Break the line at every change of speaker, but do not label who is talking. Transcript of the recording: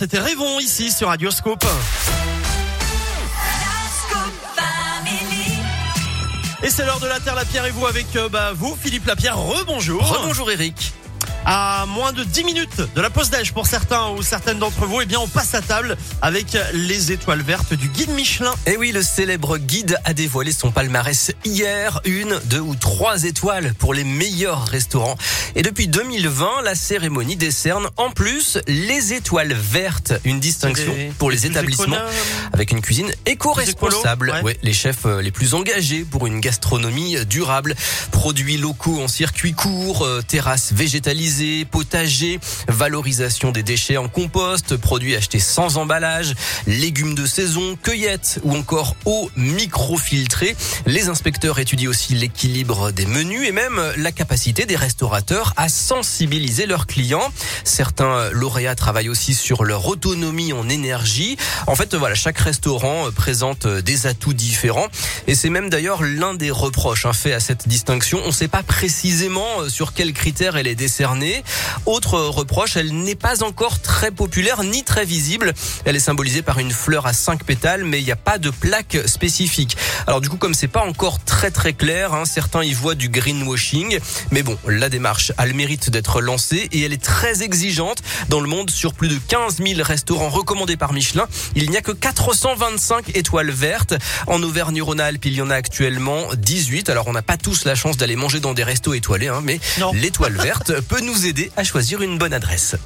C'était Rêvons ici sur Radioscope. Et c'est l'heure de la Terre, la Pierre et vous avec euh, bah, vous, Philippe Lapierre. Rebonjour.
Rebonjour Eric.
À moins de 10 minutes de la pause d'âge pour certains ou certaines d'entre vous, eh bien, on passe à table avec les étoiles vertes du guide Michelin.
Et oui, le célèbre guide a dévoilé son palmarès hier. Une, deux ou trois étoiles pour les meilleurs restaurants. Et depuis 2020, la cérémonie décerne en plus les étoiles vertes. Une distinction
Des-
pour les établissements avec une cuisine éco-responsable.
écolos, ouais.
Ouais, les chefs euh, les plus engagés pour une gastronomie durable. Produits locaux en circuit court, euh, terrasses végétalisées, potagers, valorisation des déchets en compost, produits achetés sans emballage, légumes de saison, cueillettes ou encore eau microfiltrée. Les inspecteurs étudient aussi l'équilibre des menus et même la capacité des restaurateurs à sensibiliser leurs clients. Certains lauréats travaillent aussi sur leur autonomie en énergie. En fait, chaque restaurant présente des atouts différents et c'est même d'ailleurs l'un des reproches hein, fait à cette distinction. On ne sait pas précisément euh, sur quels critères elle est décernée. Autre reproche, elle n'est pas encore très populaire ni très visible. Elle est symbolisée par une fleur à cinq pétales, mais il n'y a pas de plaque spécifique. Alors du coup, comme c'est pas encore très très clair, hein, certains y voient du greenwashing. Mais bon, la démarche a le mérite d'être lancée et elle est très exigeante. Dans le monde, sur plus de 15 000 restaurants recommandés par Michelin, il n'y a que 425 étoiles vertes. En Auvergne-Rhône-Alpes, il y en a actuellement 18. Alors on n'a pas tous la chance d'aller manger dans des restos étoilés, hein, mais l'étoile verte peut nous aider à choisir une bonne adresse.